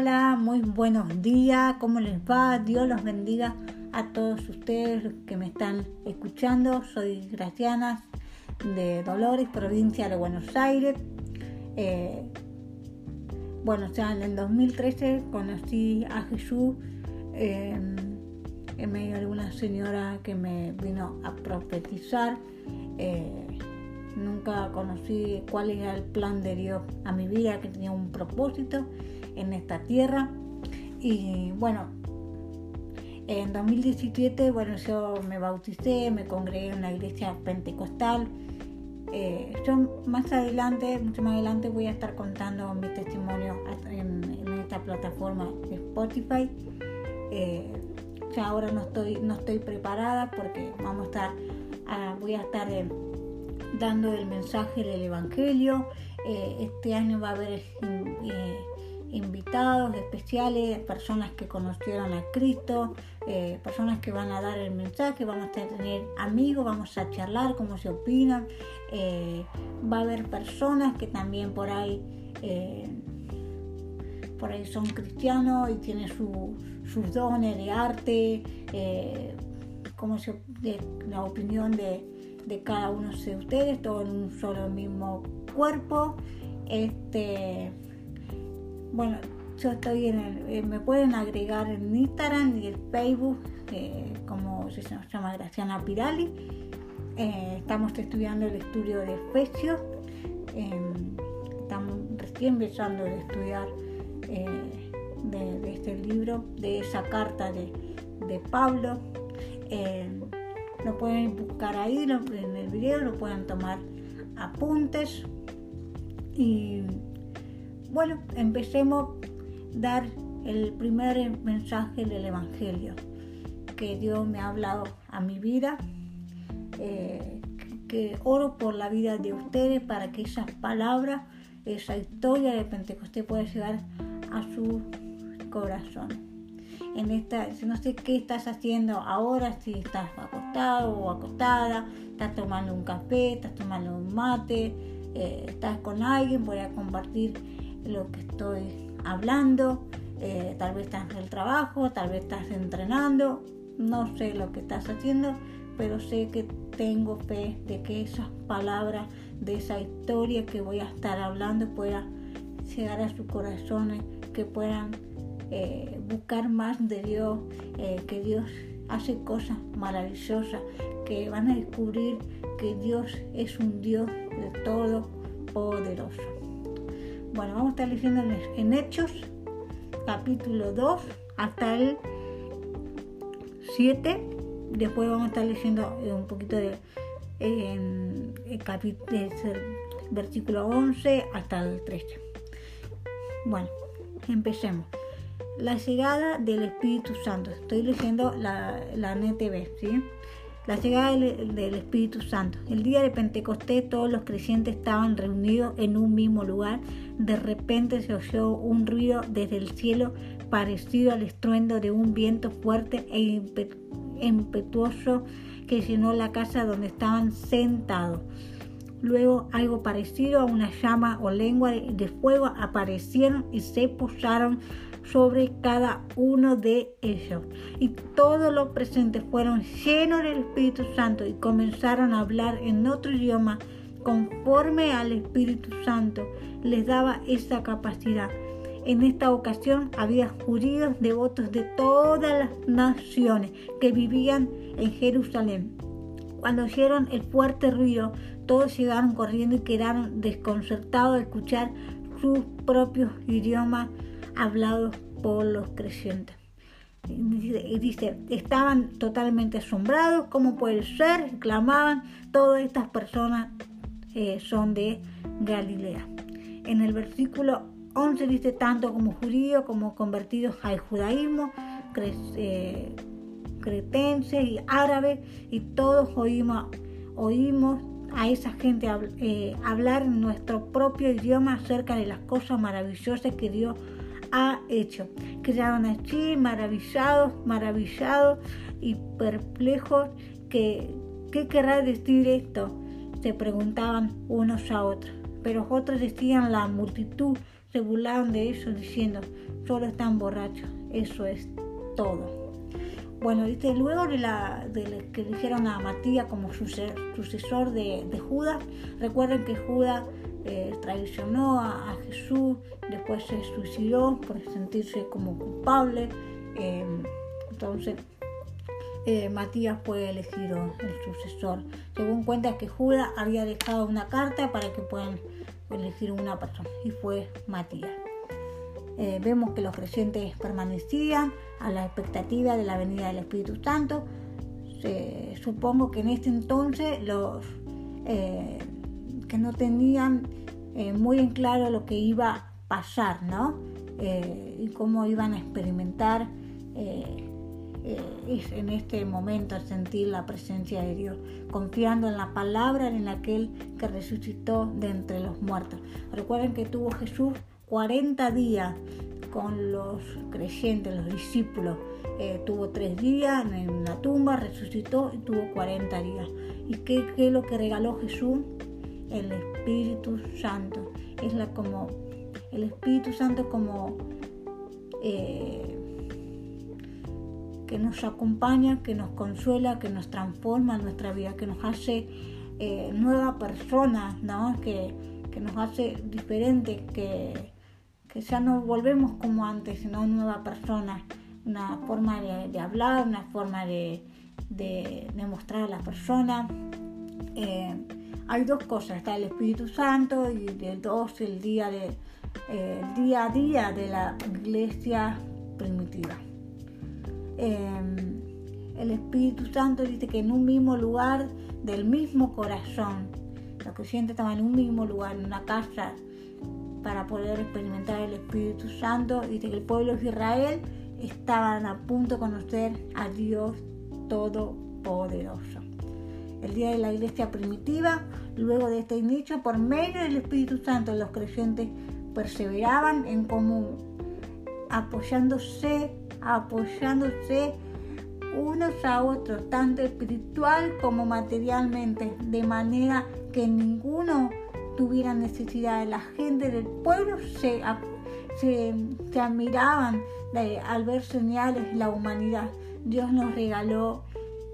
Hola, muy buenos días, ¿cómo les va? Dios los bendiga a todos ustedes que me están escuchando. Soy Graciana de Dolores, provincia de Buenos Aires. Eh, bueno, ya en el 2013 conocí a Jesús eh, en medio de una señora que me vino a profetizar. Eh, nunca conocí cuál era el plan de Dios a mi vida, que tenía un propósito en esta tierra. Y bueno, en 2017, bueno, yo me bauticé, me congregué en una iglesia pentecostal. Eh, yo más adelante, mucho más adelante, voy a estar contando mi testimonio en, esta plataforma de Spotify. Eh, ya ahora no estoy, no estoy preparada porque vamos a estar, ah, voy a estar dando el mensaje del Evangelio. Eh, este año va a haber eh, invitados especiales, personas que conocieron a Cristo, eh, personas que van a dar el mensaje, vamos a tener amigos, vamos a charlar cómo se opinan. va a haber personas que también por ahí por ahí son cristianos y tienen sus dones de arte, como de, la opinión de, de cada uno de ustedes, todo en un solo mismo cuerpo. Este, bueno, yo estoy en el, eh, me pueden agregar en Instagram y el Facebook, eh, como se llama Graciana Pirali. Eh, estamos estudiando el estudio de Efesios. estamos recién empezando a estudiar de, este libro, de esa carta de, de Pablo lo pueden buscar ahí en el video, lo pueden tomar apuntes. Y bueno, empecemos a dar el primer mensaje del Evangelio que Dios me ha hablado a mi vida. Eh, que oro por la vida de ustedes para que esas palabras, esa historia de Pentecostés pueda llegar a su corazón en esta, no sé qué estás haciendo ahora, si estás acostado o acostada, estás tomando un café, estás tomando un mate, eh, estás con alguien, voy a compartir lo que estoy hablando, eh, tal vez estás en el trabajo, tal vez estás entrenando, no sé lo que estás haciendo, pero sé que tengo fe de que esas palabras de esa historia que voy a estar hablando puedan llegar a sus corazones, que puedan eh, buscar más de Dios, eh, que Dios hace cosas maravillosas, que van a descubrir que Dios es un Dios de todo poderoso. Bueno, vamos a estar leyendo en Hechos, capítulo 2, hasta el 7. Después vamos a estar leyendo eh, un poquito de versículo 11 hasta el 13. Bueno, empecemos la llegada del Espíritu Santo. Estoy leyendo la, la NTV, ¿sí? La llegada del, Espíritu Santo. El día de Pentecostés todos los creyentes estaban reunidos en un mismo lugar. De repente se oyó un ruido desde el cielo parecido al estruendo de un viento fuerte e impetuoso que llenó la casa donde estaban sentados. Luego algo parecido a una llama o lengua de fuego aparecieron y se posaron sobre cada uno de ellos. Y todos los presentes fueron llenos del Espíritu Santo y comenzaron a hablar en otro idioma conforme al Espíritu Santo les daba esa capacidad. En esta ocasión había judíos devotos de todas las naciones que vivían en Jerusalén. Cuando oyeron el fuerte ruido, todos llegaron corriendo y quedaron desconcertados al escuchar sus propios idiomas hablados por los creyentes. Y dice, estaban totalmente asombrados, ¿cómo puede ser? Clamaban, todas estas personas eh, son de Galilea. En el versículo 11 dice, tanto como judíos como convertidos al judaísmo, eh, cretenses y árabes, y todos oímos, oímos a esa gente eh, hablar nuestro propio idioma acerca de las cosas maravillosas que Dios ha hecho. Quedaron allí maravillados, maravillados y perplejos. Que, ¿Qué querrá decir esto? Se preguntaban unos a otros. Pero otros decían la multitud se burlaron de ellos diciendo, solo están borrachos, eso es todo. Bueno, dice, luego de, la, que eligieron a Matías como sucesor de, Judas, recuerden que Judas eh, traicionó a, Jesús, después se suicidó por sentirse como culpable, eh, entonces eh, Matías fue elegido el sucesor. Según cuenta que Judas había dejado una carta para que puedan elegir una persona y fue Matías. Vemos que los creyentes permanecían a la expectativa de la venida del Espíritu Santo. supongo que en este entonces los eh, que no tenían eh, muy en claro lo que iba a pasar, ¿no? y cómo iban a experimentar en este momento sentir la presencia de Dios, confiando en la palabra en aquel que resucitó de entre los muertos. Recuerden que tuvo Jesús 40 días con los creyentes, los discípulos. Eh, tuvo tres días en la tumba, resucitó y tuvo 40 días. ¿Y qué, es lo que regaló Jesús? El Espíritu Santo. Es la como el Espíritu Santo como eh, que nos acompaña, que nos consuela, que nos transforma en nuestra vida, que nos hace eh, nueva persona, ¿no? que, que nos hace diferente, que que ya no volvemos como antes, sino una nueva persona, una forma de, hablar, una forma de, de, mostrar a la persona. Eh, hay dos cosas, está el Espíritu Santo y el dos el día, de, eh, día a día de la iglesia primitiva. Eh, el Espíritu Santo dice que en un mismo lugar, del mismo corazón, los creyentes estaban en un mismo lugar, en una casa para poder experimentar el Espíritu Santo y de que el pueblo de Israel estaban a punto de conocer a Dios Todopoderoso. El día de la iglesia primitiva, luego de este inicio, por medio del Espíritu Santo, los creyentes perseveraban en común, apoyándose, apoyándose unos a otros, tanto espiritual como materialmente, de manera que ninguno tuviera necesidad. La gente del pueblo se, se, admiraban al ver señales la humanidad. Dios nos regaló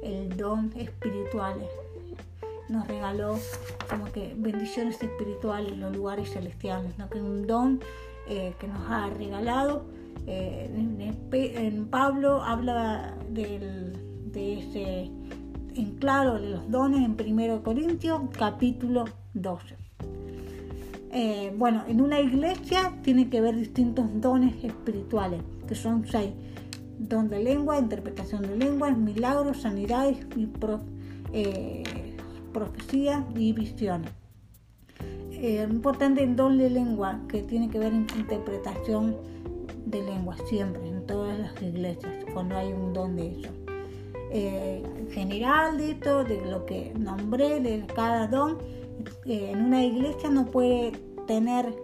el don espiritual. Nos regaló como que bendiciones espirituales, los lugares celestiales, ¿no? que un don eh, que nos ha regalado. Eh, en, Pablo habla del, de ese en claro de los dones en 1 Corintios capítulo 12. Eh, bueno, en una iglesia tiene que haber distintos dones espirituales, que son seis. Don de lengua, interpretación de lenguas, milagros, sanidades y eh, profecías y visiones. Eh, importante el don de lengua, que tiene que ver en interpretación de lengua, siempre, en todas las iglesias, cuando hay un don de eso. en general de esto, de lo que nombré, de cada don, en una iglesia no puede tener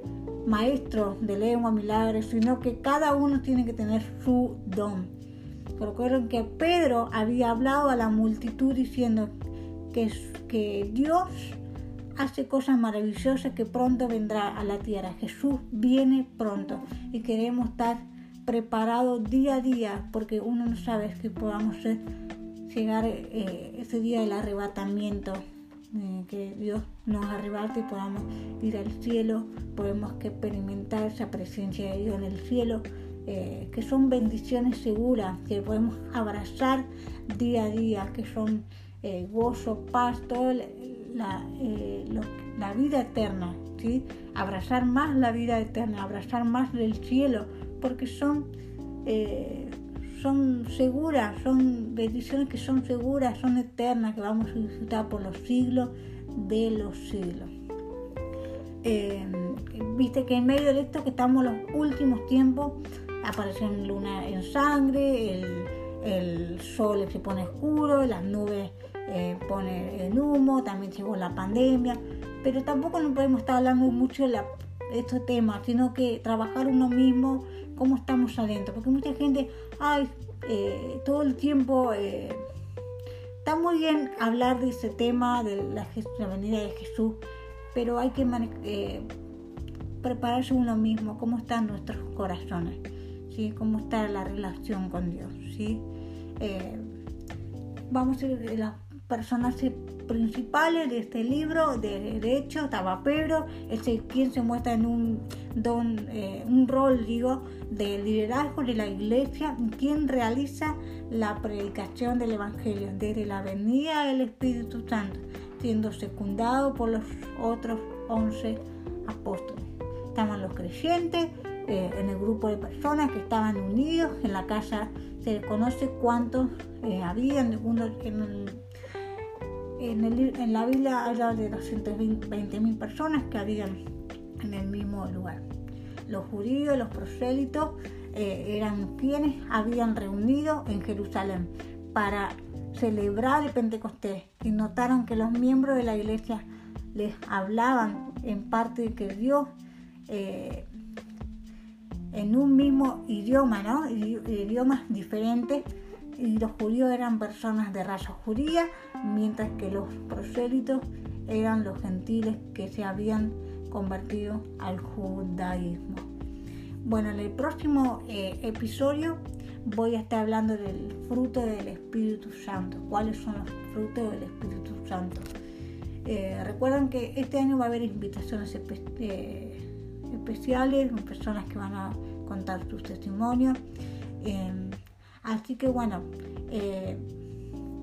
maestros de lengua, milagros, sino que cada uno tiene que tener su don. Recuerden que Pedro había hablado a la multitud diciendo que, que Dios hace cosas maravillosas que pronto vendrá a la tierra. Jesús viene pronto y queremos estar preparados día a día porque uno no sabe que podamos llegar eh, ese día del arrebatamiento eh, que Dios nos arrebate y podamos ir al cielo, podemos experimentar esa presencia de Dios en el cielo, eh, que son bendiciones seguras, que podemos abrazar día a día, que son eh, gozo, paz, toda la, la, vida eterna, ¿sí? abrazar más la vida eterna, abrazar más del cielo, porque son son seguras, son bendiciones que son seguras, son eternas, que vamos a disfrutar por los siglos de los siglos. Eh, viste que en medio de esto que estamos en los últimos tiempos, aparece luna en sangre, el, sol se pone oscuro, las nubes eh, ponen humo, también llegó la pandemia, pero tampoco no podemos estar hablando mucho de, de estos temas, sino que trabajar uno mismo cómo estamos adentro, porque mucha gente, ay, eh, todo el tiempo, eh, está muy bien hablar de ese tema, de la, venida de Jesús, pero hay que eh, prepararse uno mismo, cómo están nuestros corazones, ¿sí? cómo está la relación con Dios. ¿sí? Eh, vamos a ir las personajes principales de este libro, de, hecho estaba Pedro, ese quien se muestra en un, don, eh, un rol, digo, de liderazgo de la iglesia, quien realiza la predicación del Evangelio desde la venida del Espíritu Santo, siendo secundado por los otros once apóstoles. Estaban los creyentes, eh, en el grupo de personas que estaban unidos, en la casa se conoce cuántos eh, habían, en, en, la Biblia habla de 220.000 personas que habían en el mismo lugar. Los judíos, los prosélitos, eh, eran quienes habían reunido en Jerusalén para celebrar el Pentecostés y notaron que los miembros de la iglesia les hablaban en parte de que Dios eh, en un mismo idioma, ¿no? idiomas diferentes y los judíos eran personas de raza judía, mientras que los prosélitos eran los gentiles que se habían convertido al judaísmo. Bueno, en el próximo eh, episodio voy a estar hablando del fruto del Espíritu Santo. ¿Cuáles son los frutos del Espíritu Santo? Eh, recuerden que este año va a haber invitaciones eh, especiales, personas que van a contar sus testimonios. Em, Así que bueno, eh,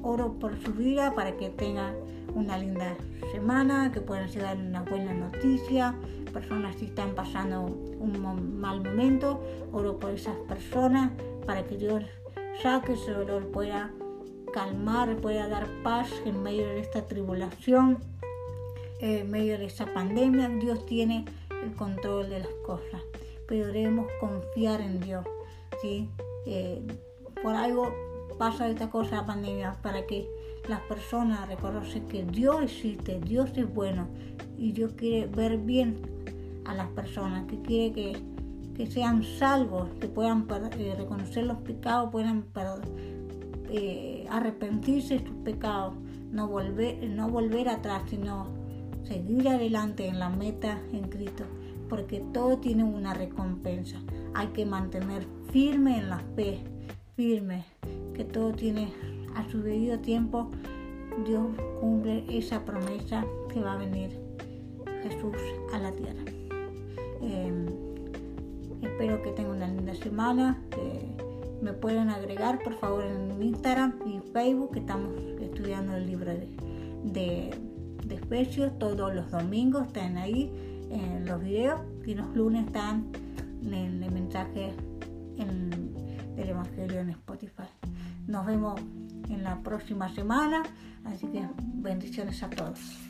oro por su vida para que tengan una linda semana, que puedan llegar una buena noticia, personas que están pasando un mal momento, oro por esas personas para que Dios saque ese dolor, pueda calmar, pueda dar paz en medio de esta tribulación, en medio de esta pandemia. Dios tiene el control de las cosas, pero debemos confiar en Dios. ¿sí? Eh, por algo pasa esta cosa, pandemia, para que las personas reconozcan que Dios existe, Dios es bueno y Dios quiere ver bien a las personas, que quiere que, sean salvos, que puedan eh, reconocer los pecados, puedan eh, arrepentirse de sus pecados, no volver, no volver atrás, sino seguir adelante en la meta en Cristo, porque todo tiene una recompensa. Hay que mantener firme en la fe, firme, que todo tiene a su debido tiempo. Dios cumple esa promesa que va a venir Jesús a la tierra. Em, espero que tengan una linda semana. Que me pueden agregar por favor en Instagram y Facebook que estamos estudiando el libro de, de, Especios todos los domingos están ahí en los videos y los lunes están en el mensaje en el Evangelio en Spotify. Nos vemos en la próxima semana, así que bendiciones a todos.